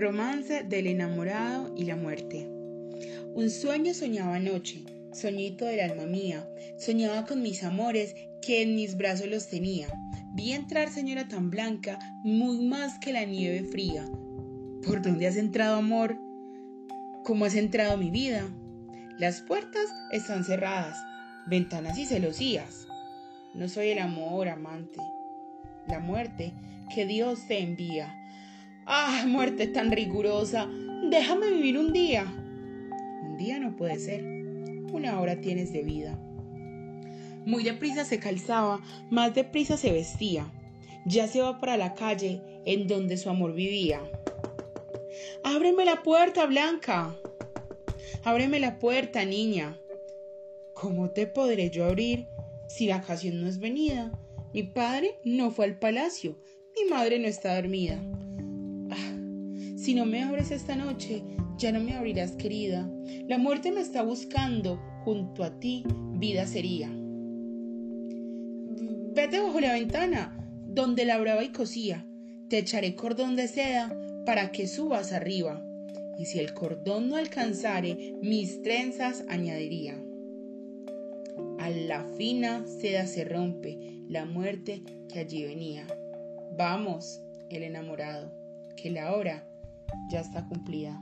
Romance del enamorado y la muerte. Un sueño soñaba anoche, soñito del alma mía, soñaba con mis amores que en mis brazos los tenía. Vi entrar señora tan blanca, muy más que la nieve fría. ¿Por dónde has entrado, amor? ¿Cómo has entrado mi vida? Las puertas están cerradas, ventanas y celosías. No soy el amor, amante, la muerte que Dios te envía ¡Ah, muerte tan rigurosa! Déjame vivir un día. Un día no puede ser. Una hora tienes de vida. Muy deprisa se calzaba, más deprisa se vestía. Ya se va para la calle en donde su amor vivía. Ábreme la puerta, Blanca. Ábreme la puerta, niña. ¿Cómo te podré yo abrir si la ocasión no es venida? Mi padre no fue al palacio, mi madre no está dormida. Si no me abres esta noche, ya no me abrirás, querida. La muerte me está buscando, junto a ti vida sería. Vete bajo la ventana, donde labraba y cosía. Te echaré cordón de seda para que subas arriba. Y si el cordón no alcanzare, mis trenzas añadiría. A la fina seda se rompe la muerte que allí venía. Vamos, el enamorado, que la hora ya está cumplida.